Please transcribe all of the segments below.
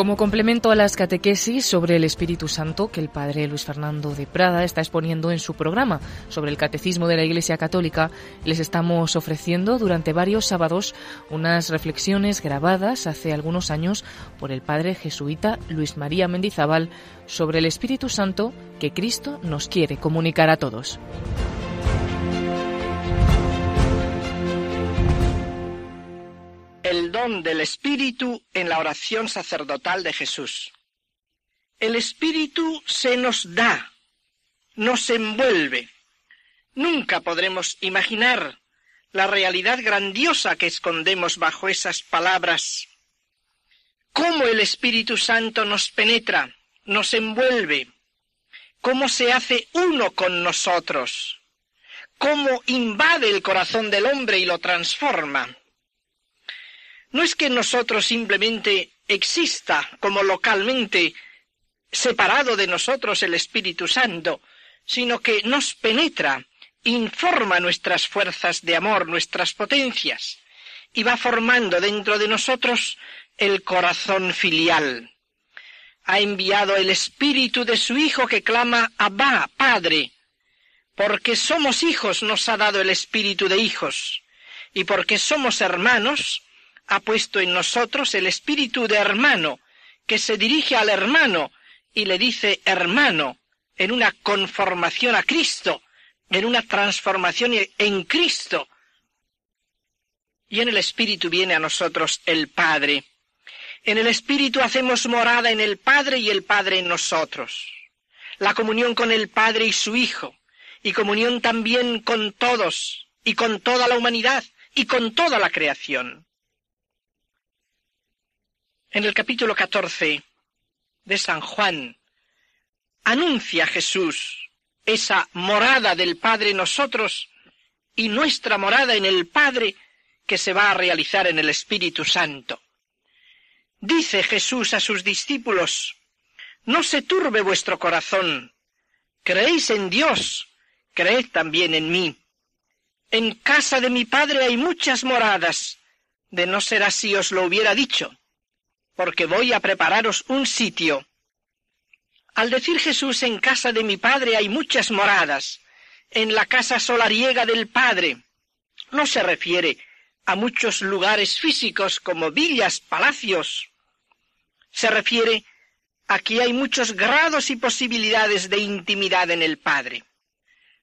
Como complemento a las catequesis sobre el Espíritu Santo que el padre Luis Fernando de Prada está exponiendo en su programa sobre el Catecismo de la Iglesia Católica, les estamos ofreciendo durante varios sábados unas reflexiones grabadas hace algunos años por el padre jesuita Luis María Mendizábal sobre el Espíritu Santo que Cristo nos quiere comunicar a todos. El don del Espíritu en la oración sacerdotal de Jesús. El Espíritu se nos da, nos envuelve. Nunca podremos imaginar la realidad grandiosa que escondemos bajo esas palabras. Cómo el Espíritu Santo nos penetra, nos envuelve, cómo se hace uno con nosotros, cómo invade el corazón del hombre y lo transforma. No es que nosotros simplemente exista como localmente separado de nosotros el Espíritu Santo, sino que nos penetra, informa nuestras fuerzas de amor, nuestras potencias, y va formando dentro de nosotros el corazón filial. Ha enviado el Espíritu de su Hijo que clama Abba, Padre. Porque somos hijos nos ha dado el Espíritu de hijos, y porque somos hermanos, ha puesto en nosotros el espíritu de hermano, que se dirige al hermano y le dice hermano, en una conformación a Cristo, en una transformación en Cristo. Y en el Espíritu viene a nosotros el Padre. En el Espíritu hacemos morada en el Padre y el Padre en nosotros. La comunión con el Padre y su Hijo, y comunión también con todos, y con toda la humanidad, y con toda la creación. En el capítulo 14 de San Juan, anuncia Jesús esa morada del Padre nosotros y nuestra morada en el Padre que se va a realizar en el Espíritu Santo. Dice Jesús a sus discípulos, No se turbe vuestro corazón, creéis en Dios, creed también en mí. En casa de mi Padre hay muchas moradas, de no ser así os lo hubiera dicho porque voy a prepararos un sitio. Al decir Jesús en casa de mi Padre hay muchas moradas, en la casa solariega del Padre, no se refiere a muchos lugares físicos como villas, palacios. Se refiere a que hay muchos grados y posibilidades de intimidad en el Padre.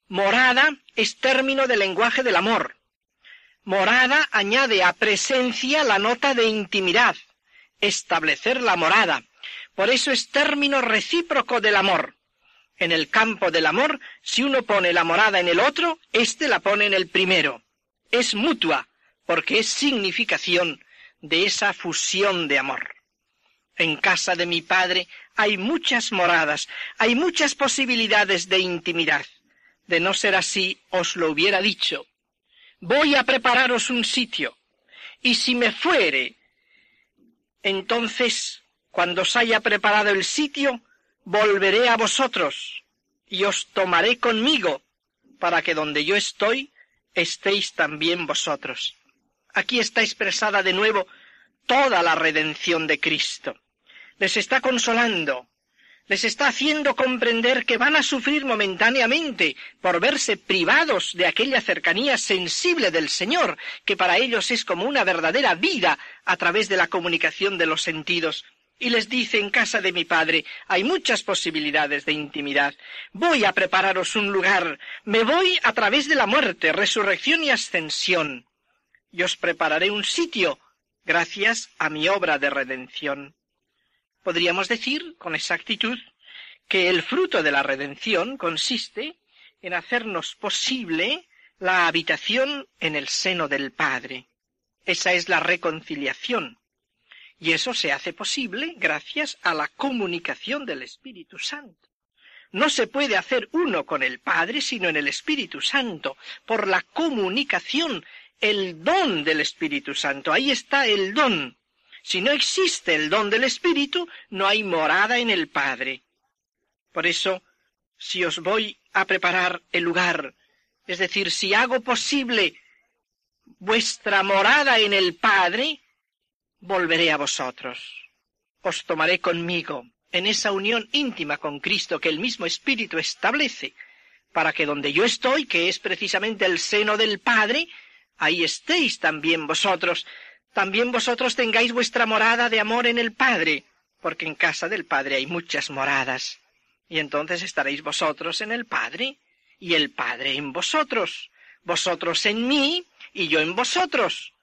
Morada es término del lenguaje del amor. Morada añade a presencia la nota de intimidad establecer la morada. Por eso es término recíproco del amor. En el campo del amor, si uno pone la morada en el otro, éste la pone en el primero. Es mutua, porque es significación de esa fusión de amor. En casa de mi padre hay muchas moradas, hay muchas posibilidades de intimidad. De no ser así, os lo hubiera dicho. Voy a prepararos un sitio, y si me fuere entonces, cuando os haya preparado el sitio, volveré a vosotros y os tomaré conmigo, para que donde yo estoy, estéis también vosotros. Aquí está expresada de nuevo toda la redención de Cristo. Les está consolando, les está haciendo comprender que van a sufrir momentáneamente por verse privados de aquella cercanía sensible del Señor, que para ellos es como una verdadera vida a través de la comunicación de los sentidos. Y les dice en casa de mi Padre hay muchas posibilidades de intimidad. Voy a prepararos un lugar. Me voy a través de la muerte, resurrección y ascensión. Y os prepararé un sitio gracias a mi obra de redención podríamos decir con exactitud que el fruto de la redención consiste en hacernos posible la habitación en el seno del Padre. Esa es la reconciliación. Y eso se hace posible gracias a la comunicación del Espíritu Santo. No se puede hacer uno con el Padre sino en el Espíritu Santo, por la comunicación, el don del Espíritu Santo. Ahí está el don. Si no existe el don del Espíritu, no hay morada en el Padre. Por eso, si os voy a preparar el lugar, es decir, si hago posible vuestra morada en el Padre, volveré a vosotros. Os tomaré conmigo en esa unión íntima con Cristo que el mismo Espíritu establece, para que donde yo estoy, que es precisamente el seno del Padre, ahí estéis también vosotros, también vosotros tengáis vuestra morada de amor en el Padre, porque en casa del Padre hay muchas moradas, y entonces estaréis vosotros en el Padre, y el Padre en vosotros, vosotros en mí, y yo en vosotros.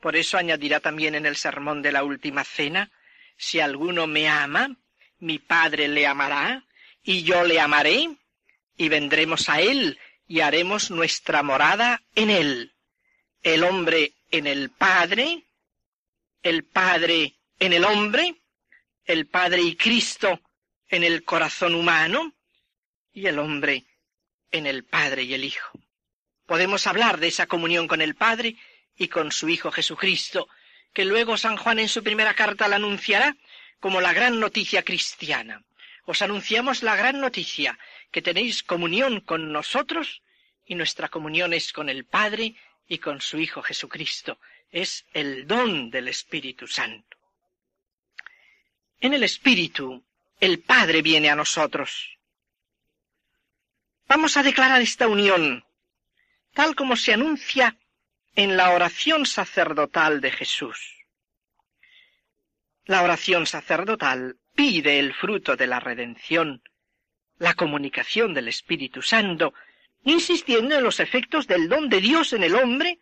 Por eso añadirá también en el sermón de la última cena, si alguno me ama, mi Padre le amará, y yo le amaré, y vendremos a él, y haremos nuestra morada en él. El hombre en el Padre, el Padre en el hombre, el Padre y Cristo en el corazón humano, y el hombre en el Padre y el Hijo. Podemos hablar de esa comunión con el Padre y con su Hijo Jesucristo, que luego San Juan en su primera carta la anunciará como la gran noticia cristiana. Os anunciamos la gran noticia, que tenéis comunión con nosotros y nuestra comunión es con el Padre y con su Hijo Jesucristo. Es el don del Espíritu Santo. En el Espíritu, el Padre viene a nosotros. Vamos a declarar esta unión, tal como se anuncia en la oración sacerdotal de Jesús. La oración sacerdotal pide el fruto de la redención, la comunicación del Espíritu Santo, insistiendo en los efectos del don de Dios en el hombre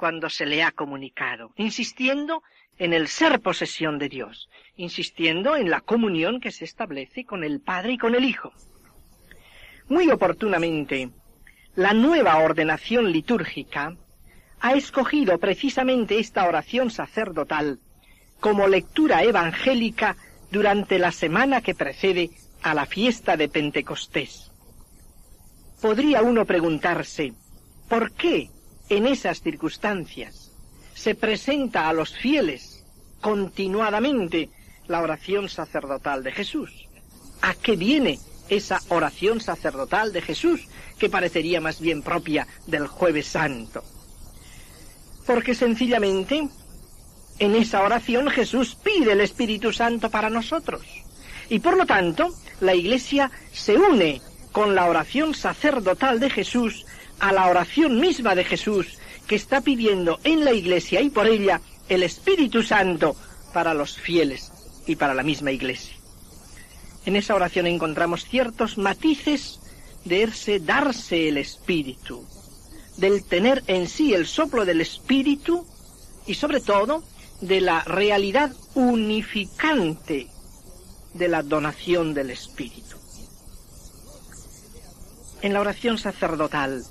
cuando se le ha comunicado, insistiendo en el ser posesión de Dios, insistiendo en la comunión que se establece con el Padre y con el Hijo. Muy oportunamente, la nueva ordenación litúrgica ha escogido precisamente esta oración sacerdotal como lectura evangélica durante la semana que precede a la fiesta de Pentecostés. Podría uno preguntarse, ¿por qué en esas circunstancias se presenta a los fieles continuadamente la oración sacerdotal de Jesús? ¿A qué viene esa oración sacerdotal de Jesús que parecería más bien propia del jueves santo? Porque sencillamente en esa oración Jesús pide el Espíritu Santo para nosotros. Y por lo tanto, la Iglesia se une con la oración sacerdotal de Jesús a la oración misma de Jesús, que está pidiendo en la Iglesia y por ella el Espíritu Santo para los fieles y para la misma Iglesia. En esa oración encontramos ciertos matices de ese darse el Espíritu, del tener en sí el soplo del Espíritu y sobre todo de la realidad unificante de la donación del Espíritu. En la oración sacerdotal,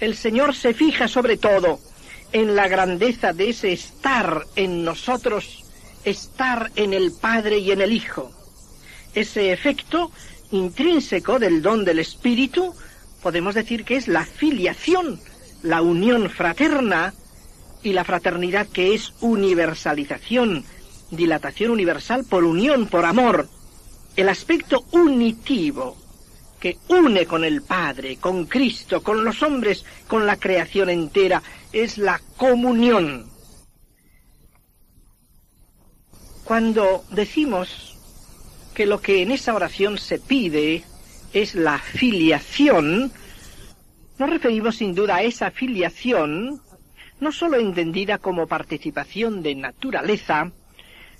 el Señor se fija sobre todo en la grandeza de ese estar en nosotros, estar en el Padre y en el Hijo. Ese efecto intrínseco del don del Espíritu, podemos decir que es la filiación, la unión fraterna y la fraternidad que es universalización, dilatación universal por unión, por amor, el aspecto unitivo que une con el Padre, con Cristo, con los hombres, con la creación entera, es la comunión. Cuando decimos que lo que en esa oración se pide es la filiación, nos referimos sin duda a esa filiación no sólo entendida como participación de naturaleza,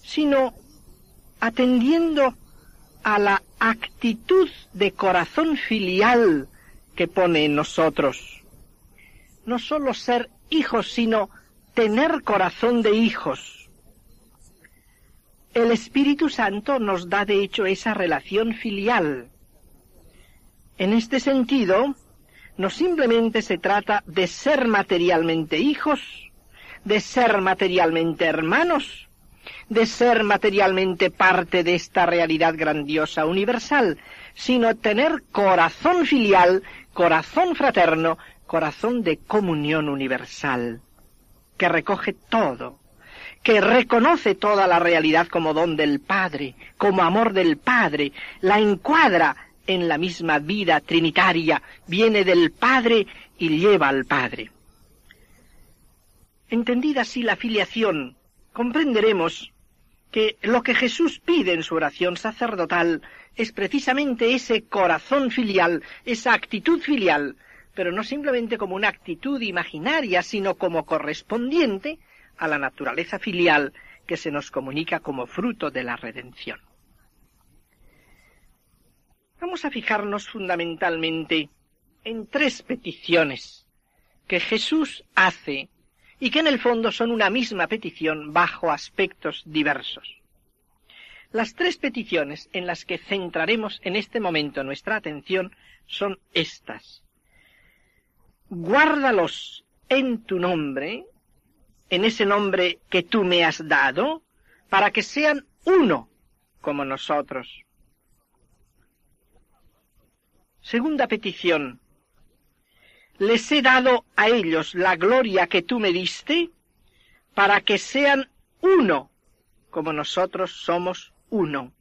sino atendiendo a la actitud de corazón filial que pone en nosotros. No sólo ser hijos, sino tener corazón de hijos. El Espíritu Santo nos da de hecho esa relación filial. En este sentido, no simplemente se trata de ser materialmente hijos, de ser materialmente hermanos, de ser materialmente parte de esta realidad grandiosa universal, sino tener corazón filial, corazón fraterno, corazón de comunión universal, que recoge todo, que reconoce toda la realidad como don del Padre, como amor del Padre, la encuadra en la misma vida trinitaria, viene del Padre y lleva al Padre. Entendida así la filiación, comprenderemos que lo que Jesús pide en su oración sacerdotal es precisamente ese corazón filial, esa actitud filial, pero no simplemente como una actitud imaginaria, sino como correspondiente a la naturaleza filial que se nos comunica como fruto de la redención. Vamos a fijarnos fundamentalmente en tres peticiones que Jesús hace y que en el fondo son una misma petición bajo aspectos diversos. Las tres peticiones en las que centraremos en este momento nuestra atención son estas. Guárdalos en tu nombre, en ese nombre que tú me has dado, para que sean uno como nosotros. Segunda petición. Les he dado a ellos la gloria que tú me diste para que sean uno, como nosotros somos uno.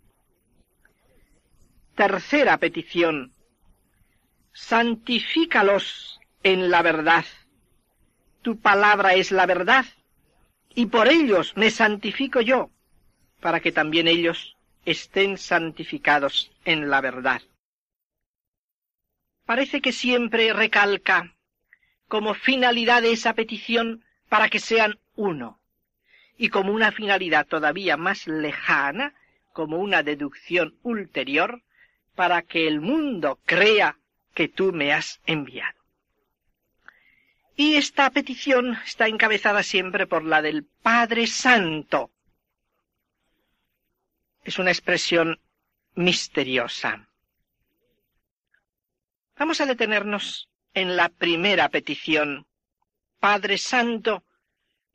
Tercera petición. Santifícalos en la verdad. Tu palabra es la verdad, y por ellos me santifico yo, para que también ellos estén santificados en la verdad parece que siempre recalca como finalidad de esa petición para que sean uno, y como una finalidad todavía más lejana, como una deducción ulterior, para que el mundo crea que tú me has enviado. Y esta petición está encabezada siempre por la del Padre Santo. Es una expresión misteriosa. Vamos a detenernos en la primera petición. Padre Santo,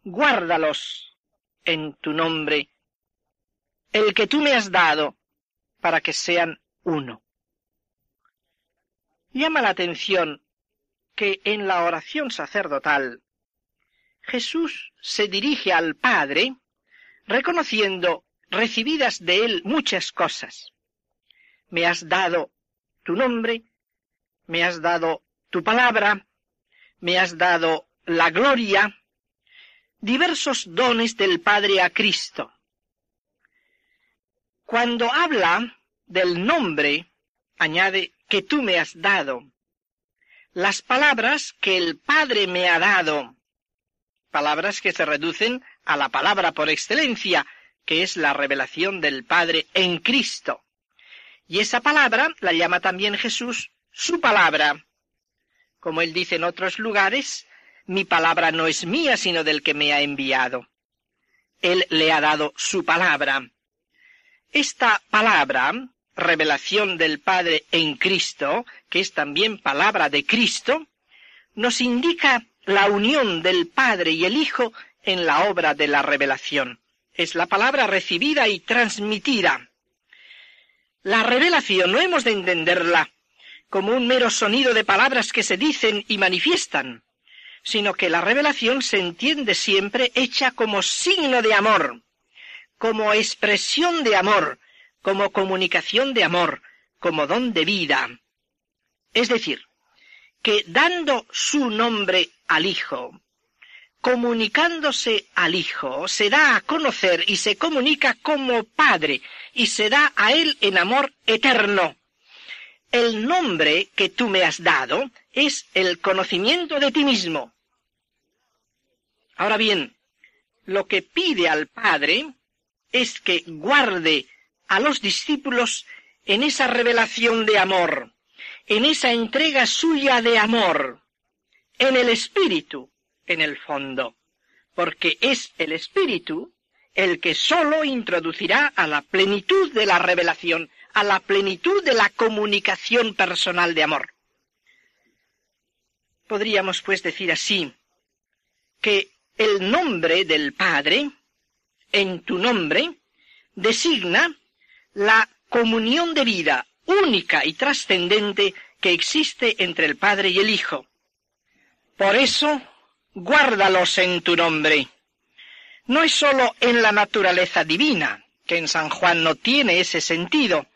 guárdalos en tu nombre, el que tú me has dado, para que sean uno. Llama la atención que en la oración sacerdotal Jesús se dirige al Padre reconociendo recibidas de él muchas cosas. Me has dado tu nombre, me has dado tu palabra, me has dado la gloria, diversos dones del Padre a Cristo. Cuando habla del nombre, añade que tú me has dado. Las palabras que el Padre me ha dado, palabras que se reducen a la palabra por excelencia, que es la revelación del Padre en Cristo. Y esa palabra la llama también Jesús su palabra. Como él dice en otros lugares, mi palabra no es mía, sino del que me ha enviado. Él le ha dado su palabra. Esta palabra, revelación del Padre en Cristo, que es también palabra de Cristo, nos indica la unión del Padre y el Hijo en la obra de la revelación. Es la palabra recibida y transmitida. La revelación no hemos de entenderla como un mero sonido de palabras que se dicen y manifiestan, sino que la revelación se entiende siempre hecha como signo de amor, como expresión de amor, como comunicación de amor, como don de vida. Es decir, que dando su nombre al Hijo, comunicándose al Hijo, se da a conocer y se comunica como Padre, y se da a Él en amor eterno, el nombre que tú me has dado es el conocimiento de ti mismo. Ahora bien, lo que pide al Padre es que guarde a los discípulos en esa revelación de amor, en esa entrega suya de amor, en el Espíritu, en el fondo, porque es el Espíritu el que sólo introducirá a la plenitud de la revelación a la plenitud de la comunicación personal de amor. Podríamos pues decir así, que el nombre del Padre, en tu nombre, designa la comunión de vida única y trascendente que existe entre el Padre y el Hijo. Por eso, guárdalos en tu nombre. No es sólo en la naturaleza divina, que en San Juan no tiene ese sentido,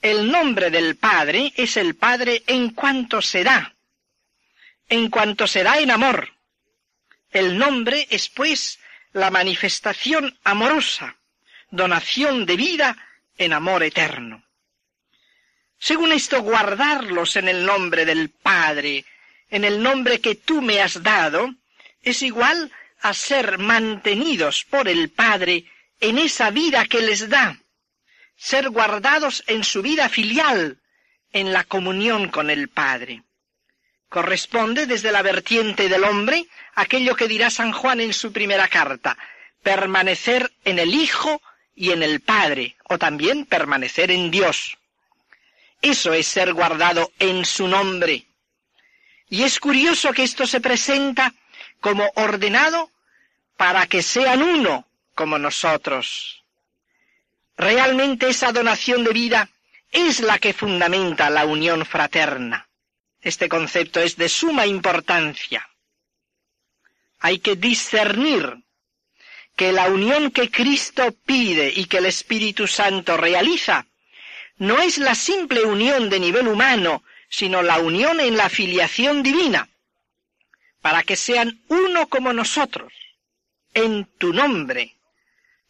el nombre del Padre es el Padre en cuanto se da, en cuanto se da en amor. El nombre es pues la manifestación amorosa, donación de vida en amor eterno. Según esto, guardarlos en el nombre del Padre, en el nombre que tú me has dado, es igual a ser mantenidos por el Padre en esa vida que les da, ser guardados en su vida filial, en la comunión con el Padre. Corresponde desde la vertiente del hombre aquello que dirá San Juan en su primera carta, permanecer en el Hijo y en el Padre, o también permanecer en Dios. Eso es ser guardado en su nombre. Y es curioso que esto se presenta como ordenado para que sean uno como nosotros. Realmente esa donación de vida es la que fundamenta la unión fraterna. Este concepto es de suma importancia. Hay que discernir que la unión que Cristo pide y que el Espíritu Santo realiza no es la simple unión de nivel humano, sino la unión en la filiación divina, para que sean uno como nosotros, en tu nombre,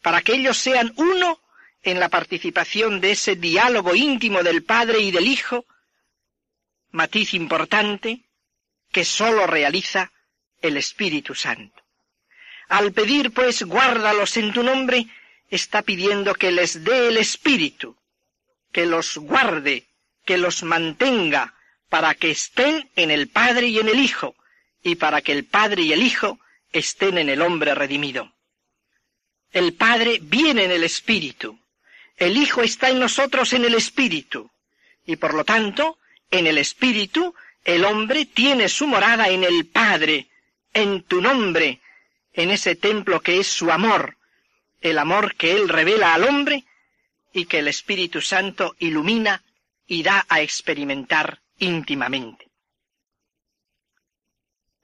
para que ellos sean uno en la participación de ese diálogo íntimo del Padre y del Hijo, matiz importante que sólo realiza el Espíritu Santo. Al pedir, pues, guárdalos en tu nombre, está pidiendo que les dé el Espíritu, que los guarde, que los mantenga, para que estén en el Padre y en el Hijo, y para que el Padre y el Hijo estén en el hombre redimido. El Padre viene en el Espíritu, el Hijo está en nosotros en el Espíritu, y por lo tanto, en el Espíritu, el hombre tiene su morada en el Padre, en tu nombre, en ese templo que es su amor, el amor que Él revela al hombre y que el Espíritu Santo ilumina y da a experimentar íntimamente.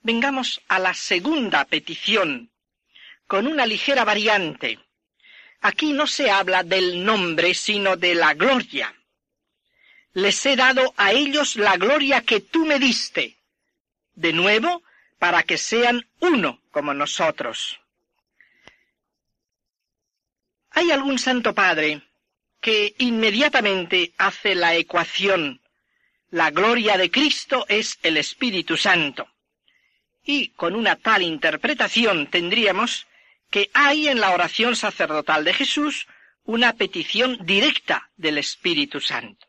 Vengamos a la segunda petición, con una ligera variante. Aquí no se habla del nombre, sino de la gloria. Les he dado a ellos la gloria que tú me diste. De nuevo, para que sean uno como nosotros. Hay algún santo padre que inmediatamente hace la ecuación la gloria de Cristo es el Espíritu Santo. Y con una tal interpretación tendríamos que hay en la oración sacerdotal de Jesús una petición directa del Espíritu Santo.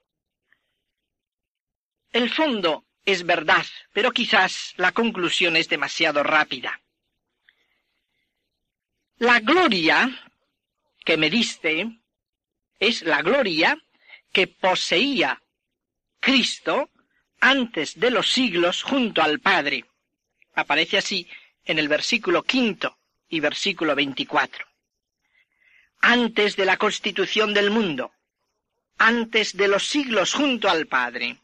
El fondo es verdad, pero quizás la conclusión es demasiado rápida. La gloria que me diste es la gloria que poseía Cristo antes de los siglos junto al Padre. Aparece así en el versículo quinto y versículo veinticuatro. Antes de la constitución del mundo, antes de los siglos junto al Padre.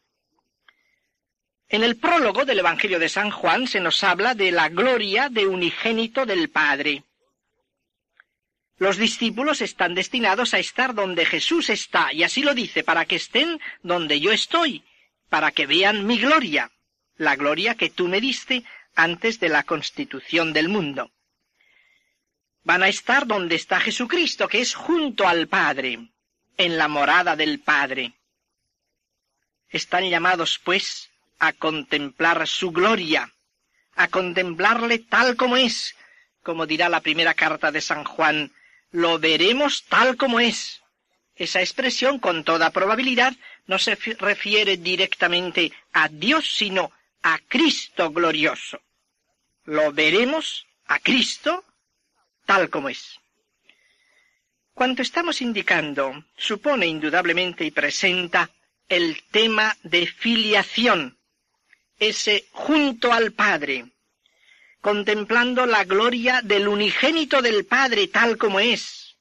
En el prólogo del Evangelio de San Juan se nos habla de la gloria de unigénito del Padre. Los discípulos están destinados a estar donde Jesús está, y así lo dice, para que estén donde yo estoy, para que vean mi gloria, la gloria que tú me diste antes de la constitución del mundo. Van a estar donde está Jesucristo, que es junto al Padre, en la morada del Padre. Están llamados, pues, a contemplar su gloria, a contemplarle tal como es, como dirá la primera carta de San Juan, lo veremos tal como es. Esa expresión, con toda probabilidad, no se refiere directamente a Dios, sino a Cristo glorioso. Lo veremos a Cristo tal como es. Cuanto estamos indicando supone indudablemente y presenta el tema de filiación, ese junto al Padre, contemplando la gloria del unigénito del Padre tal como es,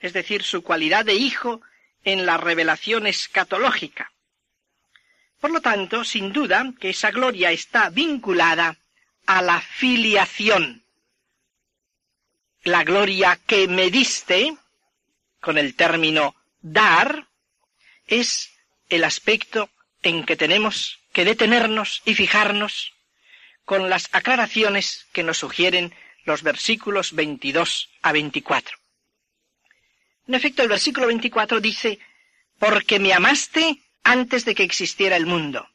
es decir, su cualidad de Hijo en la revelación escatológica. Por lo tanto, sin duda que esa gloria está vinculada a la filiación. La gloria que me diste, con el término dar, es el aspecto en que tenemos que detenernos y fijarnos con las aclaraciones que nos sugieren los versículos 22 a 24. En efecto, el versículo 24 dice, porque me amaste antes de que existiera el mundo.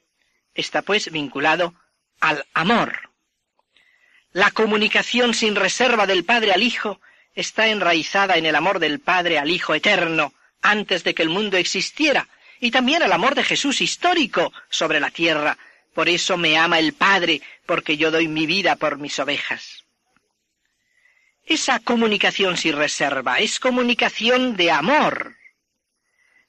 Está pues vinculado al amor. La comunicación sin reserva del Padre al Hijo está enraizada en el amor del Padre al Hijo eterno antes de que el mundo existiera, y también el amor de Jesús histórico sobre la tierra. Por eso me ama el Padre, porque yo doy mi vida por mis ovejas. Esa comunicación sin reserva es comunicación de amor.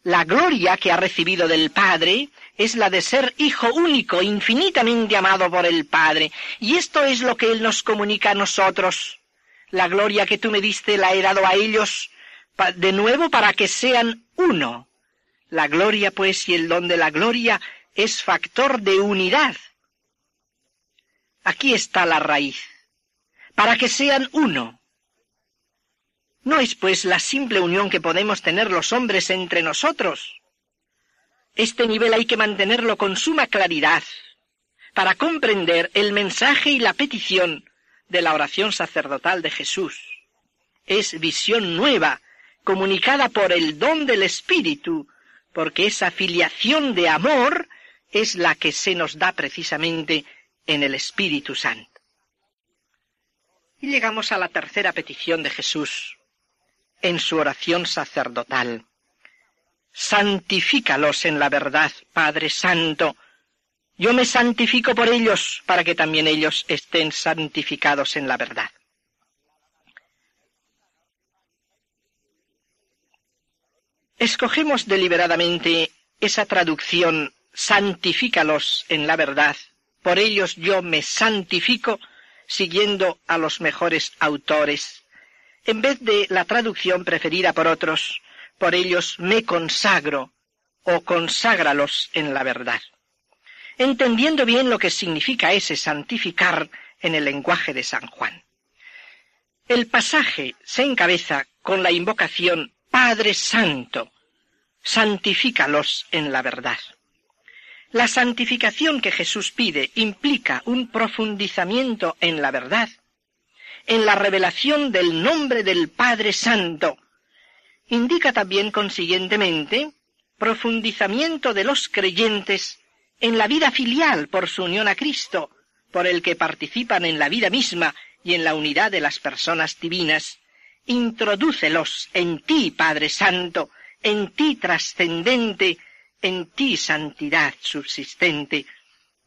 La gloria que ha recibido del Padre es la de ser hijo único, infinitamente amado por el Padre. Y esto es lo que Él nos comunica a nosotros. La gloria que tú me diste la he dado a ellos de nuevo para que sean uno. La gloria, pues, y el don de la gloria es factor de unidad. Aquí está la raíz. Para que sean uno. No es, pues, la simple unión que podemos tener los hombres entre nosotros. Este nivel hay que mantenerlo con suma claridad para comprender el mensaje y la petición de la oración sacerdotal de Jesús. Es visión nueva comunicada por el don del Espíritu, porque esa filiación de amor es la que se nos da precisamente en el Espíritu Santo. Y llegamos a la tercera petición de Jesús en su oración sacerdotal. Santifícalos en la verdad, Padre Santo. Yo me santifico por ellos para que también ellos estén santificados en la verdad. Escogemos deliberadamente esa traducción santifícalos en la verdad, por ellos yo me santifico, siguiendo a los mejores autores, en vez de la traducción preferida por otros, por ellos me consagro o conságralos en la verdad. Entendiendo bien lo que significa ese santificar en el lenguaje de San Juan. El pasaje se encabeza con la invocación Padre Santo, santifícalos en la verdad. La santificación que Jesús pide implica un profundizamiento en la verdad, en la revelación del nombre del Padre Santo. Indica también, consiguientemente, profundizamiento de los creyentes en la vida filial por su unión a Cristo, por el que participan en la vida misma y en la unidad de las personas divinas, Introdúcelos en ti, Padre Santo, en ti trascendente, en ti santidad subsistente.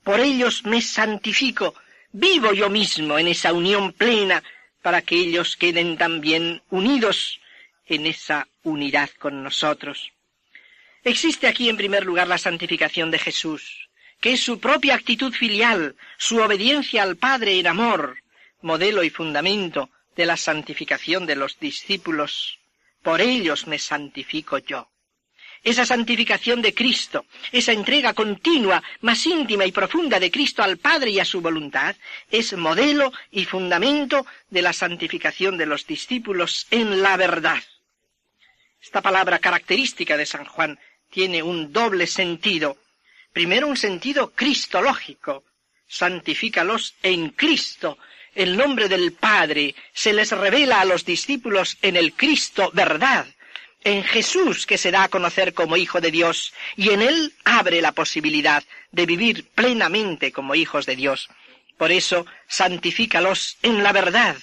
Por ellos me santifico, vivo yo mismo en esa unión plena, para que ellos queden también unidos en esa unidad con nosotros. Existe aquí en primer lugar la santificación de Jesús, que es su propia actitud filial, su obediencia al Padre en amor, modelo y fundamento de la santificación de los discípulos. Por ellos me santifico yo. Esa santificación de Cristo, esa entrega continua, más íntima y profunda de Cristo al Padre y a su voluntad, es modelo y fundamento de la santificación de los discípulos en la verdad. Esta palabra característica de San Juan tiene un doble sentido. Primero un sentido cristológico. Santifícalos en Cristo, el nombre del Padre se les revela a los discípulos en el Cristo verdad, en Jesús que se da a conocer como Hijo de Dios, y en Él abre la posibilidad de vivir plenamente como hijos de Dios. Por eso, santifícalos en la verdad,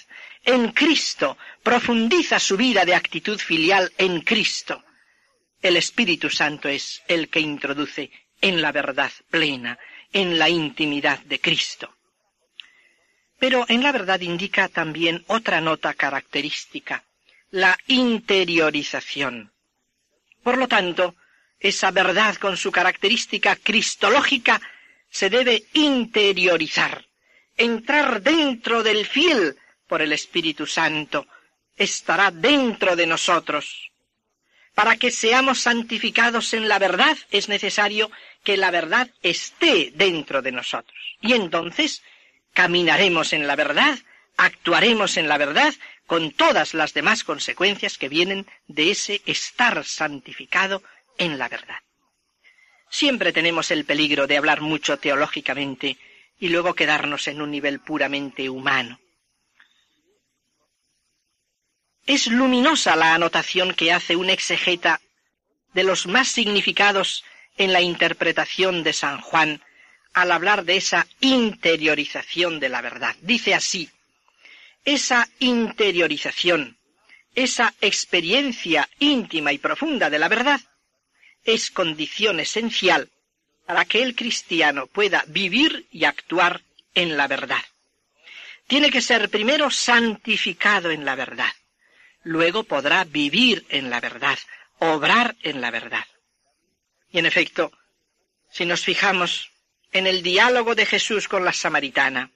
en Cristo, profundiza su vida de actitud filial en Cristo. El Espíritu Santo es el que introduce en la verdad plena, en la intimidad de Cristo pero en la verdad indica también otra nota característica, la interiorización. Por lo tanto, esa verdad con su característica cristológica se debe interiorizar, entrar dentro del fiel por el Espíritu Santo, estará dentro de nosotros. Para que seamos santificados en la verdad es necesario que la verdad esté dentro de nosotros. Y entonces caminaremos en la verdad, actuaremos en la verdad, con todas las demás consecuencias que vienen de ese estar santificado en la verdad. siempre tenemos el peligro de hablar mucho teológicamente y luego quedarnos en un nivel puramente humano. Es luminosa la anotación que hace un exegeta de los más significados en la interpretación de San Juan al hablar de esa interiorización de la verdad. Dice así, esa interiorización, esa experiencia íntima y profunda de la verdad, es condición esencial para que el cristiano pueda vivir y actuar en la verdad. Tiene que ser primero santificado en la verdad, luego podrá vivir en la verdad, obrar en la verdad. Y en efecto, si nos fijamos en el diálogo de Jesús con la samaritana,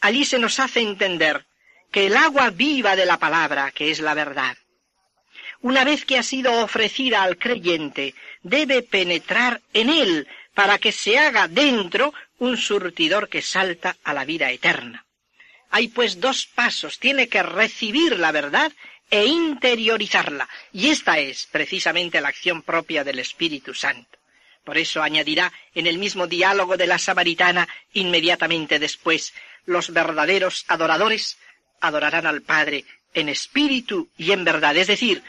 allí se nos hace entender que el agua viva de la palabra, que es la verdad, una vez que ha sido ofrecida al creyente, debe penetrar en él para que se haga dentro un surtidor que salta a la vida eterna. Hay pues dos pasos, tiene que recibir la verdad e interiorizarla, y esta es precisamente la acción propia del Espíritu Santo. Por eso añadirá en el mismo diálogo de la samaritana inmediatamente después, los verdaderos adoradores adorarán al Padre en espíritu y en verdad, es decir,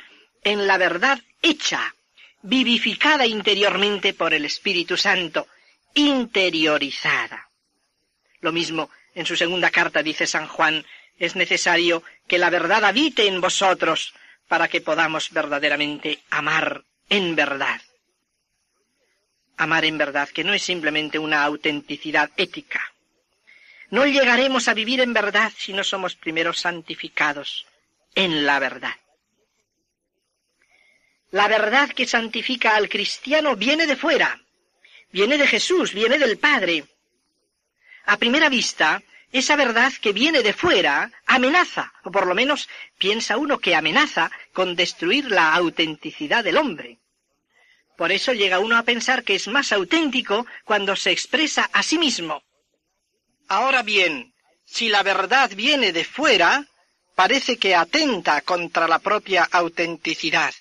en la verdad hecha, vivificada interiormente por el Espíritu Santo, interiorizada. Lo mismo en su segunda carta dice San Juan, es necesario que la verdad habite en vosotros para que podamos verdaderamente amar en verdad. Amar en verdad, que no es simplemente una autenticidad ética. No llegaremos a vivir en verdad si no somos primero santificados en la verdad. La verdad que santifica al cristiano viene de fuera, viene de Jesús, viene del Padre. A primera vista, esa verdad que viene de fuera amenaza, o por lo menos piensa uno que amenaza con destruir la autenticidad del hombre. Por eso llega uno a pensar que es más auténtico cuando se expresa a sí mismo. Ahora bien, si la verdad viene de fuera, parece que atenta contra la propia autenticidad.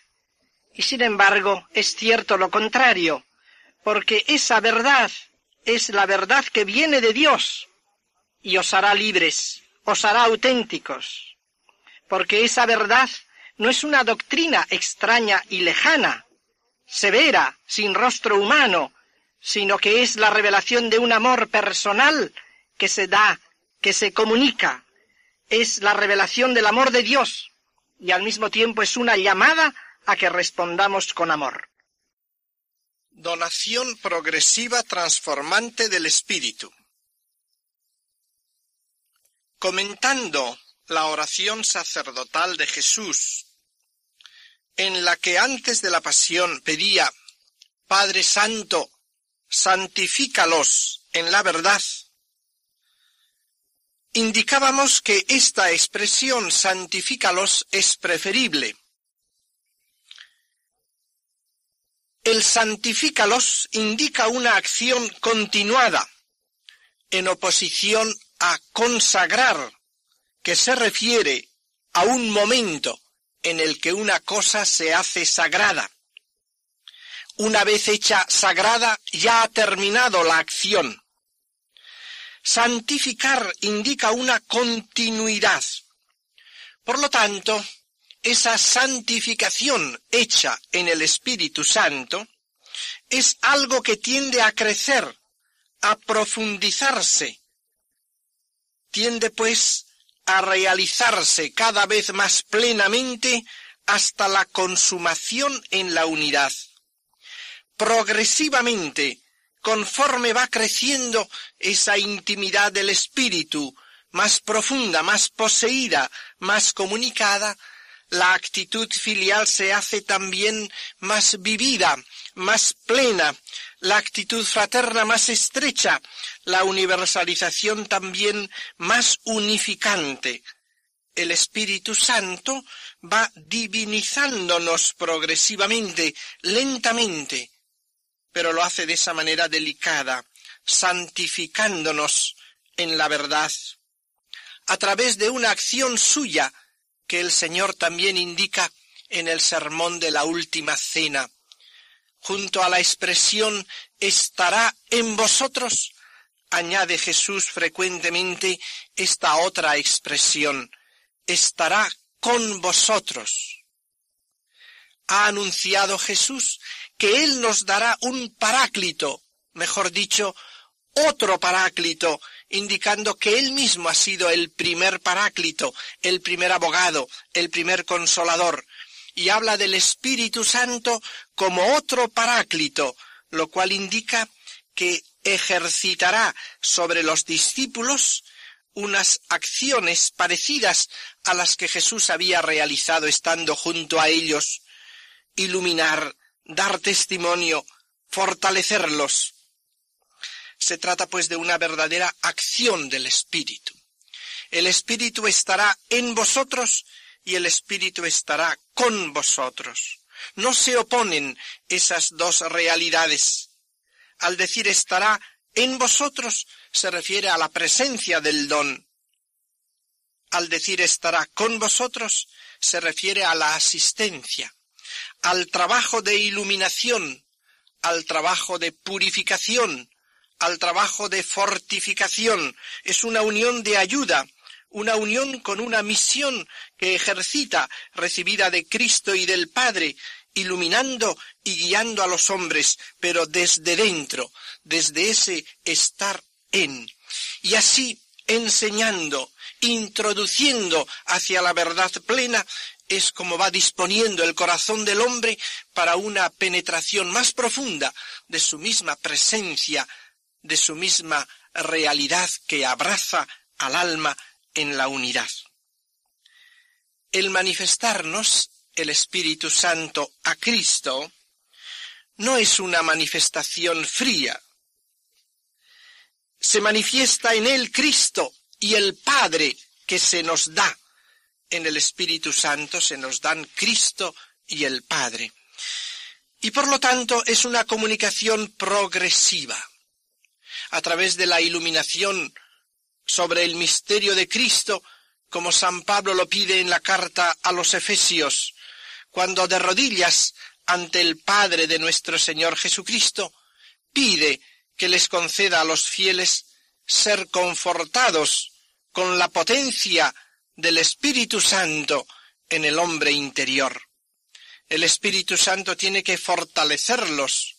Y sin embargo, es cierto lo contrario, porque esa verdad es la verdad que viene de Dios y os hará libres, os hará auténticos, porque esa verdad no es una doctrina extraña y lejana, severa, sin rostro humano, sino que es la revelación de un amor personal que se da, que se comunica, es la revelación del amor de Dios y al mismo tiempo es una llamada a que respondamos con amor. Donación progresiva transformante del espíritu. Comentando la oración sacerdotal de Jesús, en la que antes de la pasión pedía, Padre Santo, santifícalos en la verdad, indicábamos que esta expresión santifícalos es preferible, El santifícalos indica una acción continuada, en oposición a consagrar, que se refiere a un momento en el que una cosa se hace sagrada. Una vez hecha sagrada, ya ha terminado la acción. Santificar indica una continuidad. Por lo tanto, esa santificación hecha en el Espíritu Santo es algo que tiende a crecer, a profundizarse, tiende pues a realizarse cada vez más plenamente hasta la consumación en la unidad. Progresivamente, conforme va creciendo esa intimidad del espíritu, más profunda, más poseída, más comunicada, la actitud filial se hace también más vivida, más plena, la actitud fraterna más estrecha, la universalización también más unificante. El Espíritu Santo va divinizándonos progresivamente, lentamente, pero lo hace de esa manera delicada, santificándonos en la verdad, a través de una acción suya que el Señor también indica en el sermón de la última cena, junto a la expresión estará en vosotros, añade Jesús frecuentemente esta otra expresión, estará con vosotros. Ha anunciado Jesús que Él nos dará un paráclito, mejor dicho, otro paráclito, indicando que Él mismo ha sido el primer paráclito, el primer abogado, el primer consolador, y habla del Espíritu Santo como otro paráclito, lo cual indica que ejercitará sobre los discípulos unas acciones parecidas a las que Jesús había realizado estando junto a ellos, iluminar, dar testimonio, fortalecerlos. Se trata pues de una verdadera acción del Espíritu. El Espíritu estará en vosotros y el Espíritu estará con vosotros. No se oponen esas dos realidades. Al decir estará en vosotros se refiere a la presencia del don. Al decir estará con vosotros se refiere a la asistencia, al trabajo de iluminación, al trabajo de purificación, al trabajo de fortificación. Es una unión de ayuda, una unión con una misión que ejercita, recibida de Cristo y del Padre, iluminando y guiando a los hombres, pero desde dentro, desde ese estar en. Y así enseñando, introduciendo hacia la verdad plena, es como va disponiendo el corazón del hombre para una penetración más profunda de su misma presencia, de su misma realidad que abraza al alma en la unidad. El manifestarnos el Espíritu Santo a Cristo no es una manifestación fría. Se manifiesta en él Cristo y el Padre que se nos da. En el Espíritu Santo se nos dan Cristo y el Padre. Y por lo tanto es una comunicación progresiva. A través de la iluminación sobre el misterio de Cristo, como San Pablo lo pide en la carta a los Efesios, cuando de rodillas ante el Padre de nuestro Señor Jesucristo, pide que les conceda a los fieles ser confortados con la potencia del Espíritu Santo en el hombre interior. El Espíritu Santo tiene que fortalecerlos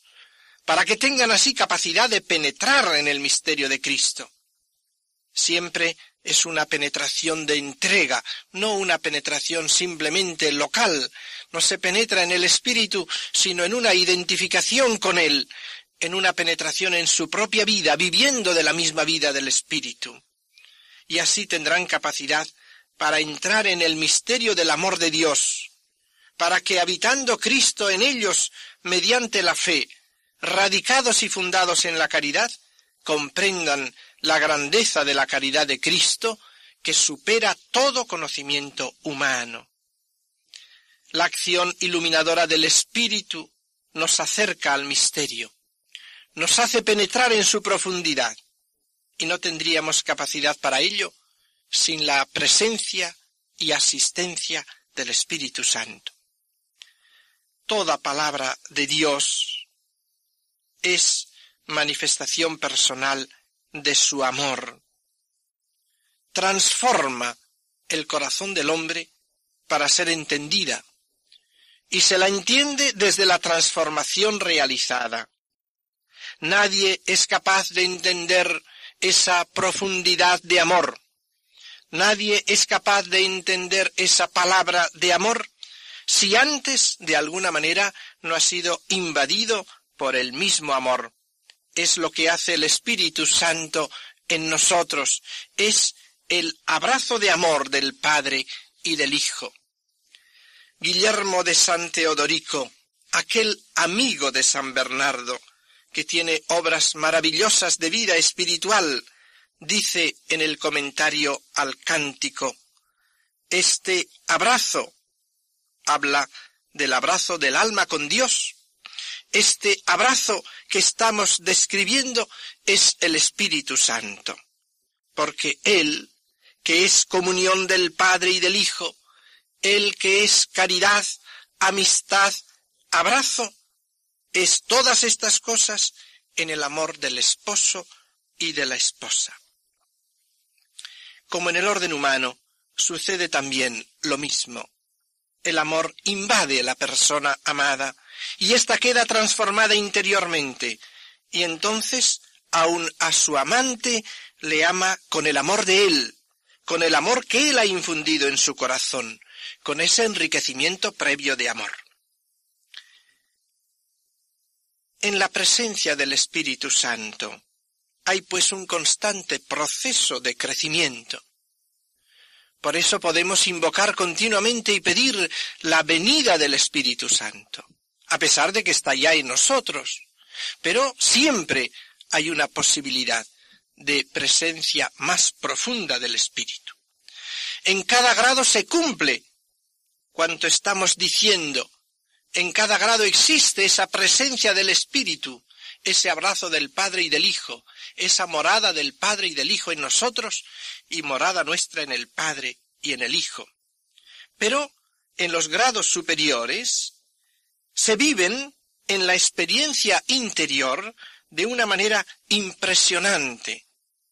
para que tengan así capacidad de penetrar en el misterio de Cristo siempre es una penetración de entrega, no una penetración simplemente local. No se penetra en el espíritu, sino en una identificación con él, en una penetración en su propia vida, viviendo de la misma vida del espíritu. Y así tendrán capacidad para entrar en el misterio del amor de Dios, para que habitando Cristo en ellos mediante la fe, radicados y fundados en la caridad, comprendan la grandeza de la caridad de Cristo que supera todo conocimiento humano. La acción iluminadora del Espíritu nos acerca al misterio, nos hace penetrar en su profundidad, y no tendríamos capacidad para ello sin la presencia y asistencia del Espíritu Santo. Toda palabra de Dios es manifestación personal de su amor. Transforma el corazón del hombre para ser entendida y se la entiende desde la transformación realizada. Nadie es capaz de entender esa profundidad de amor. Nadie es capaz de entender esa palabra de amor si antes, de alguna manera, no ha sido invadido por el mismo amor es lo que hace el Espíritu Santo en nosotros, es el abrazo de amor del Padre y del Hijo. Guillermo de San Teodorico, aquel amigo de San Bernardo, que tiene obras maravillosas de vida espiritual, dice en el comentario al cántico, este abrazo habla del abrazo del alma con Dios, este abrazo que estamos describiendo es el Espíritu Santo, porque Él, que es comunión del Padre y del Hijo, Él que es caridad, amistad, abrazo, es todas estas cosas en el amor del esposo y de la esposa. Como en el orden humano, sucede también lo mismo. El amor invade la persona amada y ésta queda transformada interiormente y entonces aun a su amante le ama con el amor de él, con el amor que él ha infundido en su corazón, con ese enriquecimiento previo de amor. En la presencia del Espíritu Santo hay pues un constante proceso de crecimiento. Por eso podemos invocar continuamente y pedir la venida del Espíritu Santo, a pesar de que está ya en nosotros. Pero siempre hay una posibilidad de presencia más profunda del Espíritu. En cada grado se cumple cuanto estamos diciendo. En cada grado existe esa presencia del Espíritu, ese abrazo del Padre y del Hijo, esa morada del Padre y del Hijo en nosotros y morada nuestra en el Padre y en el Hijo. Pero en los grados superiores se viven en la experiencia interior de una manera impresionante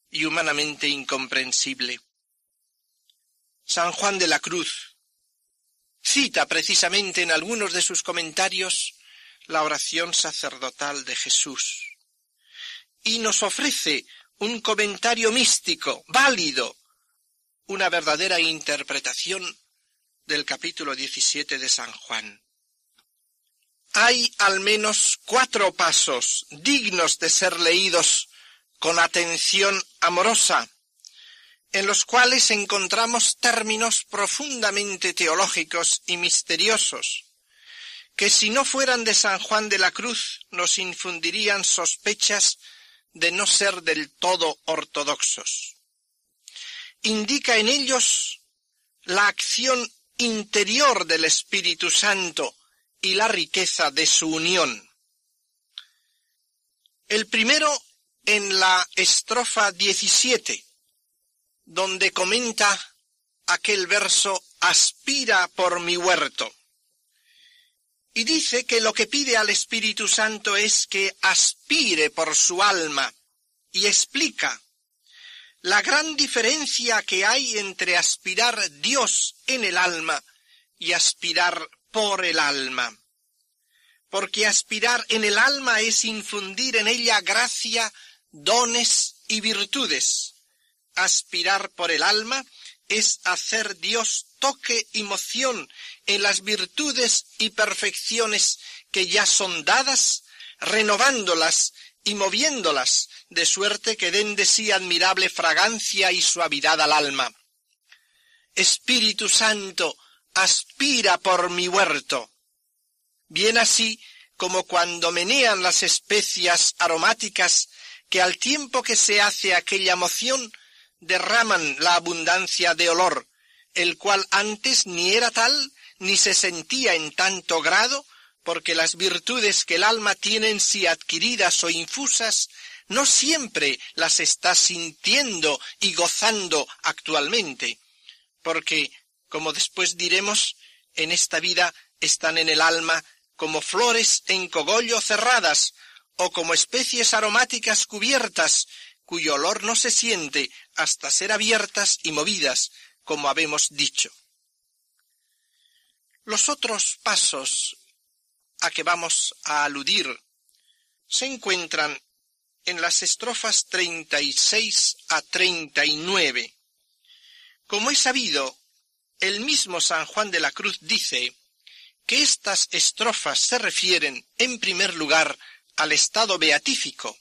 y humanamente incomprensible. San Juan de la Cruz cita precisamente en algunos de sus comentarios la oración sacerdotal de Jesús y nos ofrece un comentario místico, válido, una verdadera interpretación del capítulo 17 de San Juan. Hay al menos cuatro pasos dignos de ser leídos con atención amorosa, en los cuales encontramos términos profundamente teológicos y misteriosos, que si no fueran de San Juan de la Cruz nos infundirían sospechas de no ser del todo ortodoxos. Indica en ellos la acción interior del Espíritu Santo y la riqueza de su unión. El primero en la estrofa 17, donde comenta aquel verso aspira por mi huerto. Y dice que lo que pide al Espíritu Santo es que aspire por su alma y explica la gran diferencia que hay entre aspirar Dios en el alma y aspirar por el alma. Porque aspirar en el alma es infundir en ella gracia, dones y virtudes. Aspirar por el alma es hacer Dios toque y moción en las virtudes y perfecciones que ya son dadas, renovándolas y moviéndolas, de suerte que den de sí admirable fragancia y suavidad al alma. Espíritu Santo, aspira por mi huerto. Bien así como cuando menean las especias aromáticas que al tiempo que se hace aquella moción derraman la abundancia de olor, el cual antes ni era tal ni se sentía en tanto grado, porque las virtudes que el alma tiene en sí adquiridas o infusas no siempre las está sintiendo y gozando actualmente, porque como después diremos, en esta vida están en el alma como flores en cogollo cerradas, o como especies aromáticas cubiertas, cuyo olor no se siente hasta ser abiertas y movidas, como habemos dicho. Los otros pasos a que vamos a aludir se encuentran en las estrofas 36 a 39. Como es sabido, el mismo San Juan de la Cruz dice que estas estrofas se refieren, en primer lugar, al estado beatífico,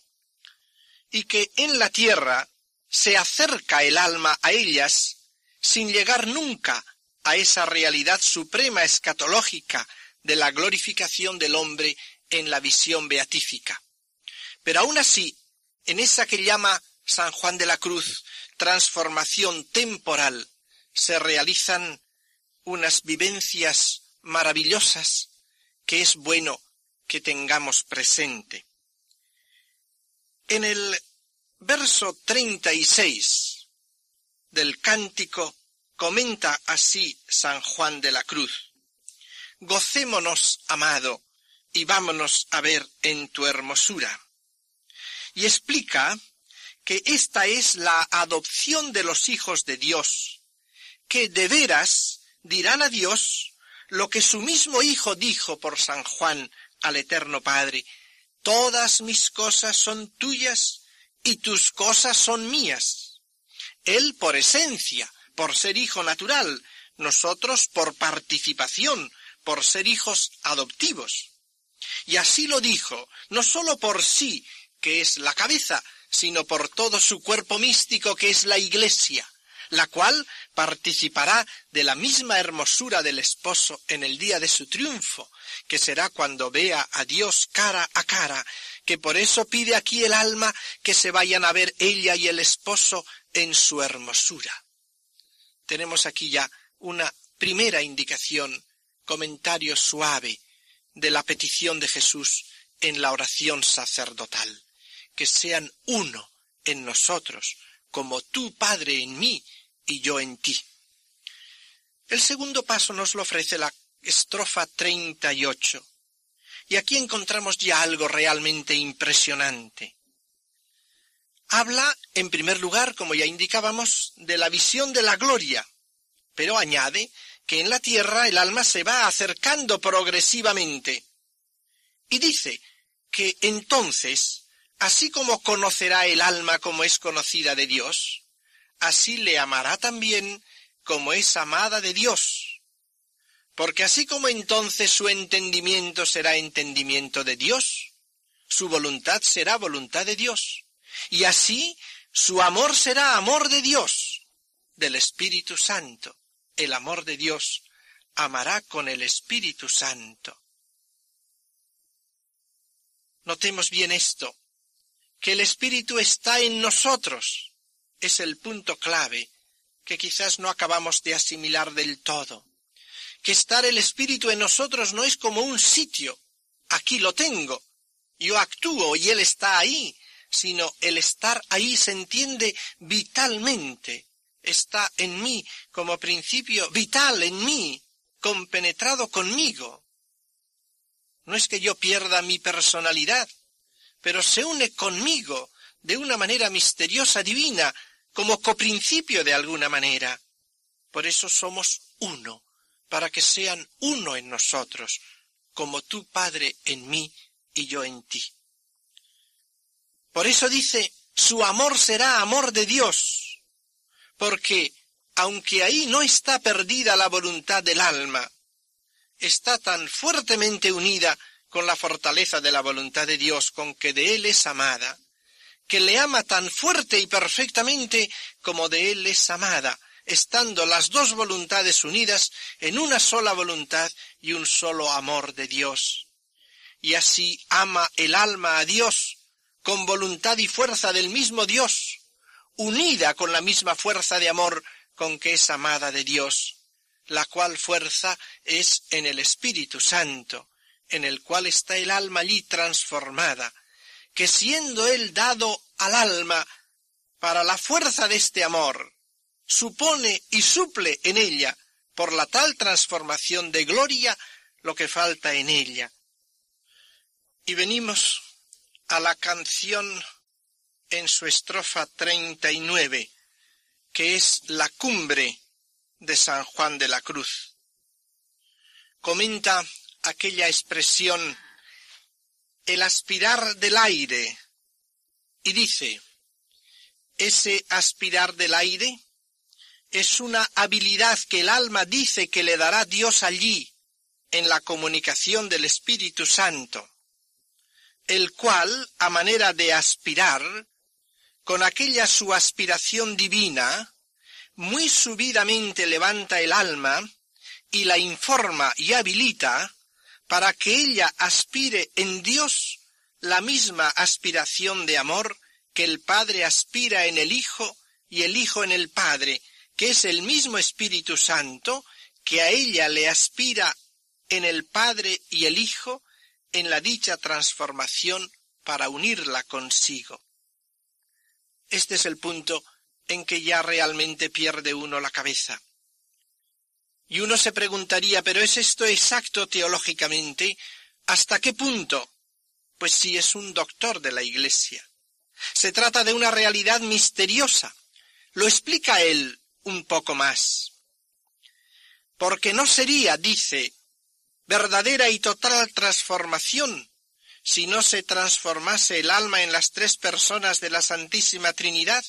y que en la tierra se acerca el alma a ellas sin llegar nunca a esa realidad suprema escatológica de la glorificación del hombre en la visión beatífica. Pero aún así, en esa que llama San Juan de la Cruz transformación temporal, se realizan unas vivencias maravillosas que es bueno que tengamos presente. En el verso 36 del cántico comenta así San Juan de la Cruz. Gocémonos, amado, y vámonos a ver en tu hermosura. Y explica que esta es la adopción de los hijos de Dios, que de veras dirán a Dios lo que su mismo Hijo dijo por San Juan al Eterno Padre, Todas mis cosas son tuyas y tus cosas son mías. Él por esencia, por ser hijo natural, nosotros por participación, por ser hijos adoptivos. Y así lo dijo, no sólo por sí, que es la cabeza, sino por todo su cuerpo místico que es la Iglesia, la cual participará de la misma hermosura del esposo en el día de su triunfo, que será cuando vea a Dios cara a cara, que por eso pide aquí el alma que se vayan a ver ella y el esposo en su hermosura. Tenemos aquí ya una primera indicación, comentario suave de la petición de Jesús en la oración sacerdotal, que sean uno en nosotros, como tú, Padre, en mí y yo en ti. El segundo paso nos lo ofrece la estrofa 38. Y aquí encontramos ya algo realmente impresionante. Habla, en primer lugar, como ya indicábamos, de la visión de la gloria, pero añade que en la tierra el alma se va acercando progresivamente. Y dice que entonces, así como conocerá el alma como es conocida de Dios, así le amará también como es amada de Dios. Porque así como entonces su entendimiento será entendimiento de Dios, su voluntad será voluntad de Dios. Y así su amor será amor de Dios, del Espíritu Santo. El amor de Dios amará con el Espíritu Santo. Notemos bien esto, que el Espíritu está en nosotros, es el punto clave que quizás no acabamos de asimilar del todo. Que estar el Espíritu en nosotros no es como un sitio. Aquí lo tengo. Yo actúo y Él está ahí, sino el estar ahí se entiende vitalmente. Está en mí como principio vital en mí, compenetrado conmigo. No es que yo pierda mi personalidad, pero se une conmigo de una manera misteriosa, divina, como coprincipio de alguna manera. Por eso somos uno, para que sean uno en nosotros, como tú, Padre, en mí y yo en ti. Por eso dice, su amor será amor de Dios, porque aunque ahí no está perdida la voluntad del alma, está tan fuertemente unida con la fortaleza de la voluntad de Dios, con que de Él es amada, que le ama tan fuerte y perfectamente como de él es amada, estando las dos voluntades unidas en una sola voluntad y un solo amor de Dios. Y así ama el alma a Dios con voluntad y fuerza del mismo Dios, unida con la misma fuerza de amor con que es amada de Dios, la cual fuerza es en el Espíritu Santo, en el cual está el alma allí transformada, que siendo él dado al alma para la fuerza de este amor, supone y suple en ella, por la tal transformación de gloria, lo que falta en ella. Y venimos a la canción en su estrofa treinta y nueve, que es la cumbre de San Juan de la Cruz. Comenta aquella expresión el aspirar del aire y dice, ese aspirar del aire es una habilidad que el alma dice que le dará Dios allí, en la comunicación del Espíritu Santo, el cual, a manera de aspirar, con aquella su aspiración divina, muy subidamente levanta el alma y la informa y habilita para que ella aspire en Dios la misma aspiración de amor que el Padre aspira en el Hijo y el Hijo en el Padre, que es el mismo Espíritu Santo que a ella le aspira en el Padre y el Hijo en la dicha transformación para unirla consigo. Este es el punto en que ya realmente pierde uno la cabeza. Y uno se preguntaría, ¿pero es esto exacto teológicamente? ¿Hasta qué punto? Pues sí es un doctor de la Iglesia. Se trata de una realidad misteriosa. Lo explica él un poco más. Porque no sería, dice, verdadera y total transformación si no se transformase el alma en las tres personas de la Santísima Trinidad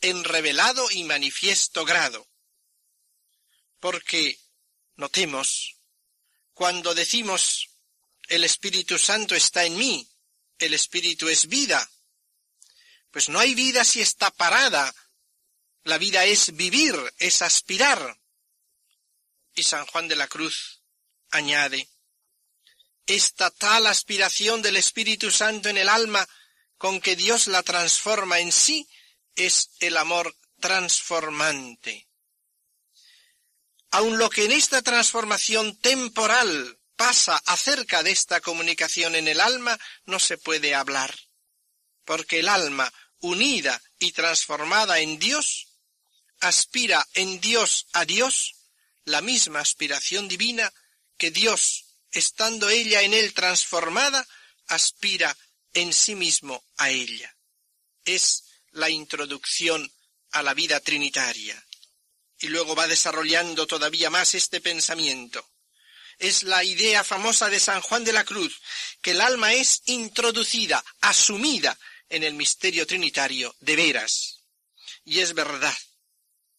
en revelado y manifiesto grado. Porque, notemos, cuando decimos el Espíritu Santo está en mí, el Espíritu es vida, pues no hay vida si está parada. La vida es vivir, es aspirar. Y San Juan de la Cruz añade, esta tal aspiración del Espíritu Santo en el alma con que Dios la transforma en sí es el amor transformante. Aun lo que en esta transformación temporal pasa acerca de esta comunicación en el alma no se puede hablar, porque el alma, unida y transformada en Dios, aspira en Dios a Dios la misma aspiración divina que Dios estando ella en él transformada, aspira en sí mismo a ella. Es la introducción a la vida trinitaria. Y luego va desarrollando todavía más este pensamiento. Es la idea famosa de San Juan de la Cruz, que el alma es introducida, asumida en el misterio trinitario de veras. Y es verdad.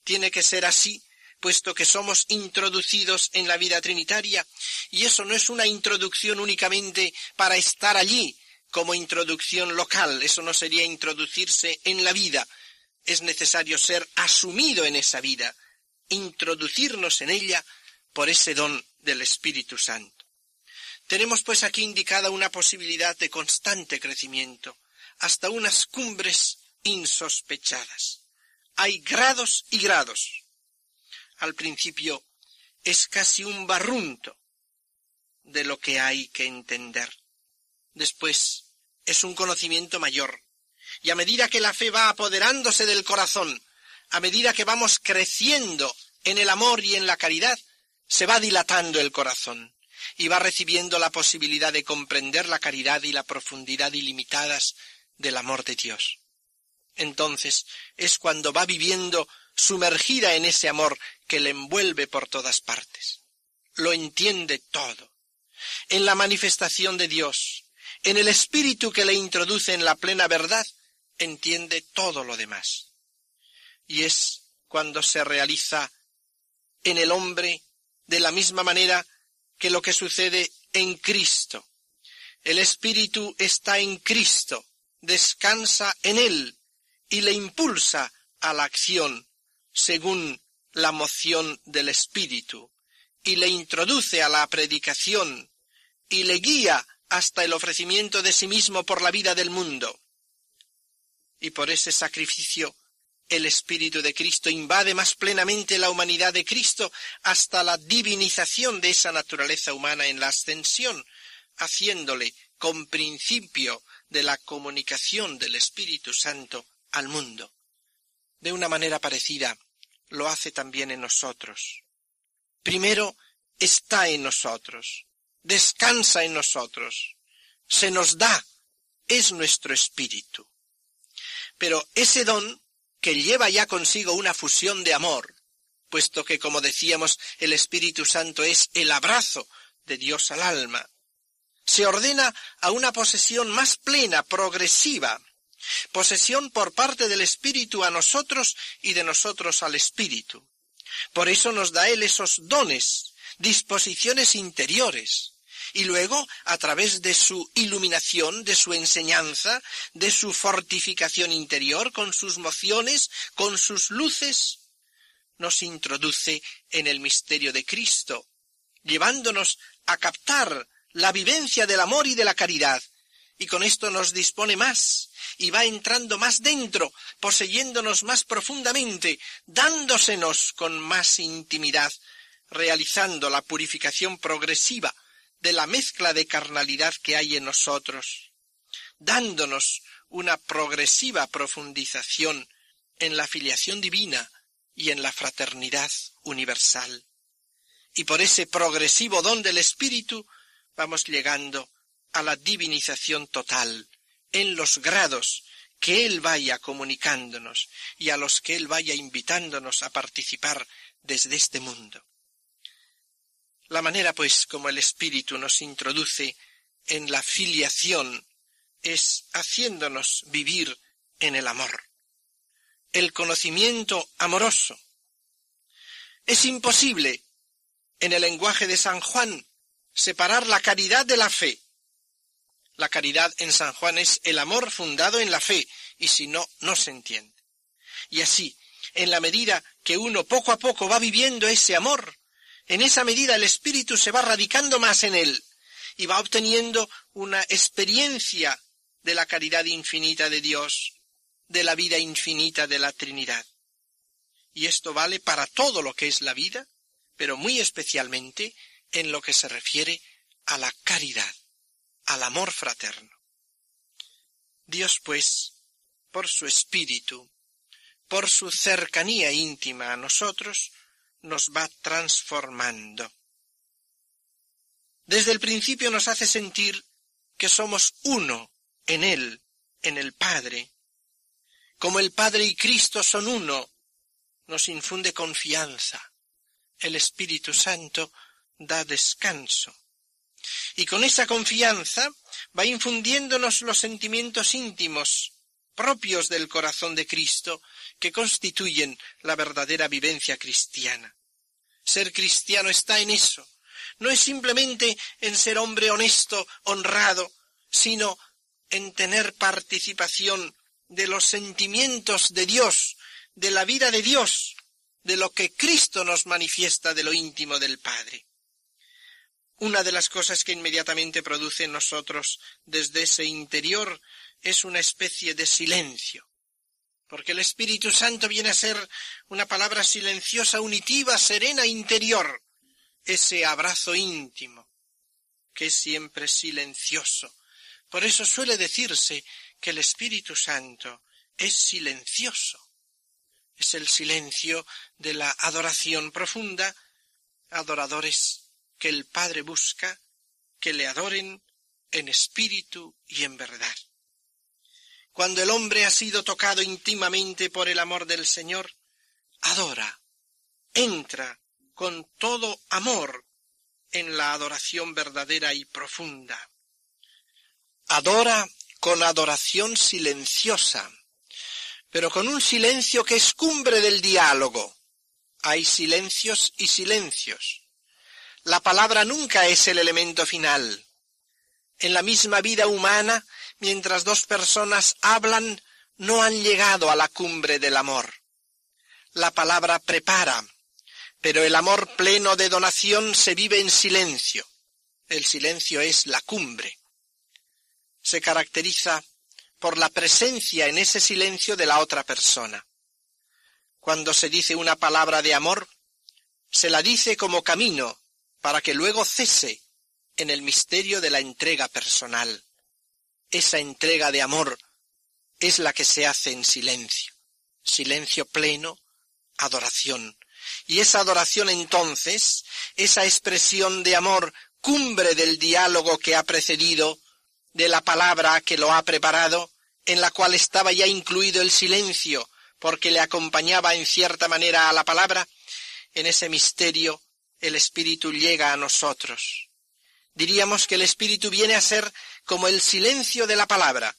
Tiene que ser así puesto que somos introducidos en la vida trinitaria, y eso no es una introducción únicamente para estar allí como introducción local, eso no sería introducirse en la vida, es necesario ser asumido en esa vida, introducirnos en ella por ese don del Espíritu Santo. Tenemos pues aquí indicada una posibilidad de constante crecimiento, hasta unas cumbres insospechadas. Hay grados y grados al principio es casi un barrunto de lo que hay que entender. Después es un conocimiento mayor. Y a medida que la fe va apoderándose del corazón, a medida que vamos creciendo en el amor y en la caridad, se va dilatando el corazón y va recibiendo la posibilidad de comprender la caridad y la profundidad ilimitadas del amor de Dios. Entonces es cuando va viviendo sumergida en ese amor que le envuelve por todas partes. Lo entiende todo. En la manifestación de Dios, en el espíritu que le introduce en la plena verdad, entiende todo lo demás. Y es cuando se realiza en el hombre de la misma manera que lo que sucede en Cristo. El espíritu está en Cristo, descansa en él y le impulsa a la acción según la moción del Espíritu, y le introduce a la predicación, y le guía hasta el ofrecimiento de sí mismo por la vida del mundo. Y por ese sacrificio el Espíritu de Cristo invade más plenamente la humanidad de Cristo hasta la divinización de esa naturaleza humana en la ascensión, haciéndole con principio de la comunicación del Espíritu Santo al mundo de una manera parecida lo hace también en nosotros. Primero está en nosotros, descansa en nosotros, se nos da, es nuestro espíritu. Pero ese don, que lleva ya consigo una fusión de amor, puesto que, como decíamos, el Espíritu Santo es el abrazo de Dios al alma, se ordena a una posesión más plena, progresiva, Posesión por parte del Espíritu a nosotros y de nosotros al Espíritu. Por eso nos da Él esos dones, disposiciones interiores. Y luego, a través de su iluminación, de su enseñanza, de su fortificación interior, con sus mociones, con sus luces, nos introduce en el misterio de Cristo, llevándonos a captar la vivencia del amor y de la caridad, y con esto nos dispone más y va entrando más dentro, poseyéndonos más profundamente, dándosenos con más intimidad, realizando la purificación progresiva de la mezcla de carnalidad que hay en nosotros, dándonos una progresiva profundización en la filiación divina y en la fraternidad universal. Y por ese progresivo don del Espíritu vamos llegando a la divinización total en los grados que Él vaya comunicándonos y a los que Él vaya invitándonos a participar desde este mundo. La manera, pues, como el Espíritu nos introduce en la filiación es haciéndonos vivir en el amor, el conocimiento amoroso. Es imposible, en el lenguaje de San Juan, separar la caridad de la fe. La caridad en San Juan es el amor fundado en la fe, y si no, no se entiende. Y así, en la medida que uno poco a poco va viviendo ese amor, en esa medida el espíritu se va radicando más en él y va obteniendo una experiencia de la caridad infinita de Dios, de la vida infinita de la Trinidad. Y esto vale para todo lo que es la vida, pero muy especialmente en lo que se refiere a la caridad, al amor fraterno. Dios, pues, por su espíritu, por su cercanía íntima a nosotros, nos va transformando. Desde el principio nos hace sentir que somos uno en Él, en el Padre. Como el Padre y Cristo son uno, nos infunde confianza. El Espíritu Santo da descanso. Y con esa confianza va infundiéndonos los sentimientos íntimos propios del corazón de Cristo que constituyen la verdadera vivencia cristiana. Ser cristiano está en eso. No es simplemente en ser hombre honesto, honrado, sino en tener participación de los sentimientos de Dios, de la vida de Dios, de lo que Cristo nos manifiesta de lo íntimo del Padre. Una de las cosas que inmediatamente produce en nosotros desde ese interior es una especie de silencio, porque el Espíritu Santo viene a ser una palabra silenciosa, unitiva, serena, interior, ese abrazo íntimo, que es siempre silencioso, por eso suele decirse que el Espíritu Santo es silencioso. Es el silencio de la adoración profunda, adoradores que el Padre busca, que le adoren en espíritu y en verdad. Cuando el hombre ha sido tocado íntimamente por el amor del Señor, adora, entra con todo amor en la adoración verdadera y profunda adora con adoración silenciosa, pero con un silencio que es cumbre del diálogo. Hay silencios y silencios. La palabra nunca es el elemento final. En la misma vida humana, mientras dos personas hablan, no han llegado a la cumbre del amor. La palabra prepara, pero el amor pleno de donación se vive en silencio. El silencio es la cumbre se caracteriza por la presencia en ese silencio de la otra persona. Cuando se dice una palabra de amor, se la dice como camino para que luego cese en el misterio de la entrega personal. Esa entrega de amor es la que se hace en silencio, silencio pleno, adoración. Y esa adoración entonces, esa expresión de amor, cumbre del diálogo que ha precedido, de la palabra que lo ha preparado, en la cual estaba ya incluido el silencio, porque le acompañaba en cierta manera a la palabra, en ese misterio el Espíritu llega a nosotros. Diríamos que el Espíritu viene a ser como el silencio de la palabra.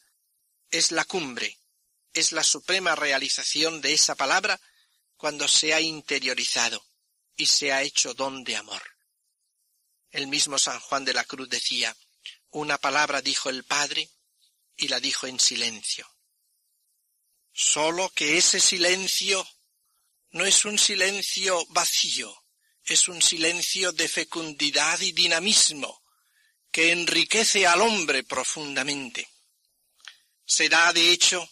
Es la cumbre, es la suprema realización de esa palabra cuando se ha interiorizado y se ha hecho don de amor. El mismo San Juan de la Cruz decía, una palabra dijo el Padre y la dijo en silencio. Solo que ese silencio no es un silencio vacío, es un silencio de fecundidad y dinamismo que enriquece al hombre profundamente. Se da, de hecho,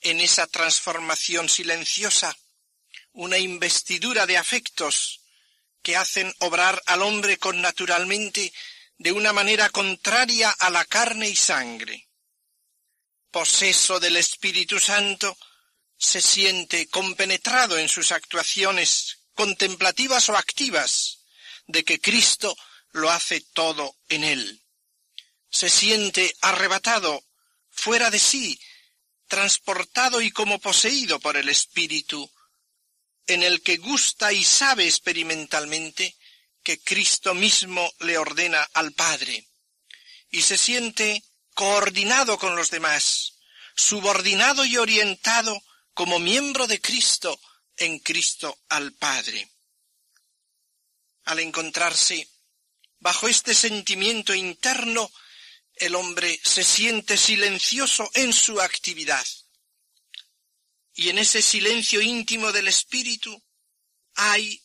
en esa transformación silenciosa una investidura de afectos que hacen obrar al hombre con naturalmente de una manera contraria a la carne y sangre. Poseso del Espíritu Santo, se siente compenetrado en sus actuaciones contemplativas o activas, de que Cristo lo hace todo en él. Se siente arrebatado, fuera de sí, transportado y como poseído por el Espíritu, en el que gusta y sabe experimentalmente que Cristo mismo le ordena al Padre, y se siente coordinado con los demás, subordinado y orientado como miembro de Cristo en Cristo al Padre. Al encontrarse bajo este sentimiento interno, el hombre se siente silencioso en su actividad. Y en ese silencio íntimo del espíritu hay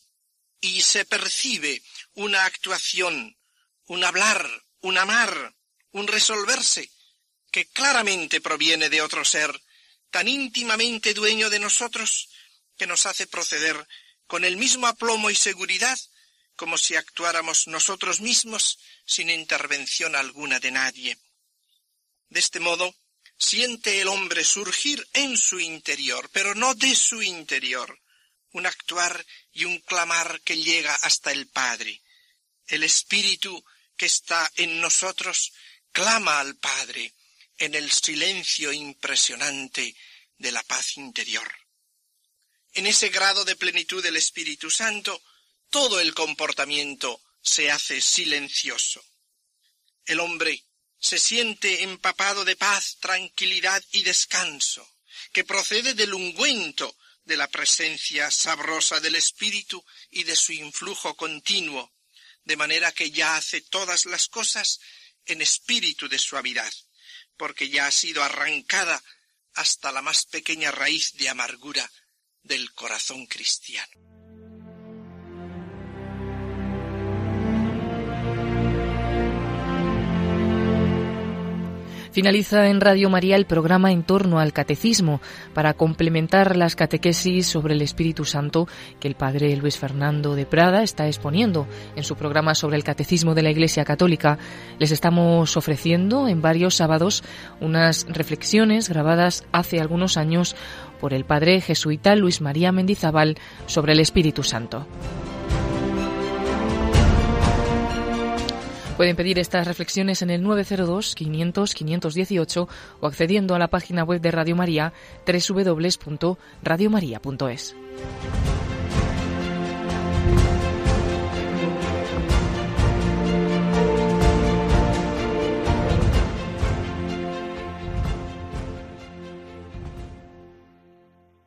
y se percibe una actuación, un hablar, un amar, un resolverse, que claramente proviene de otro ser tan íntimamente dueño de nosotros que nos hace proceder con el mismo aplomo y seguridad como si actuáramos nosotros mismos sin intervención alguna de nadie. De este modo, siente el hombre surgir en su interior, pero no de su interior, un actuar y un clamar que llega hasta el Padre. El Espíritu que está en nosotros clama al Padre en el silencio impresionante de la paz interior. En ese grado de plenitud del Espíritu Santo, todo el comportamiento se hace silencioso. El hombre se siente empapado de paz, tranquilidad y descanso, que procede del ungüento de la presencia sabrosa del Espíritu y de su influjo continuo, de manera que ya hace todas las cosas en espíritu de suavidad, porque ya ha sido arrancada hasta la más pequeña raíz de amargura del corazón cristiano. Finaliza en Radio María el programa en torno al catecismo para complementar las catequesis sobre el Espíritu Santo que el padre Luis Fernando de Prada está exponiendo en su programa sobre el catecismo de la Iglesia Católica. Les estamos ofreciendo en varios sábados unas reflexiones grabadas hace algunos años por el padre jesuita Luis María Mendizábal sobre el Espíritu Santo. Pueden pedir estas reflexiones en el 902-500-518 o accediendo a la página web de Radio María www.radiomaria.es.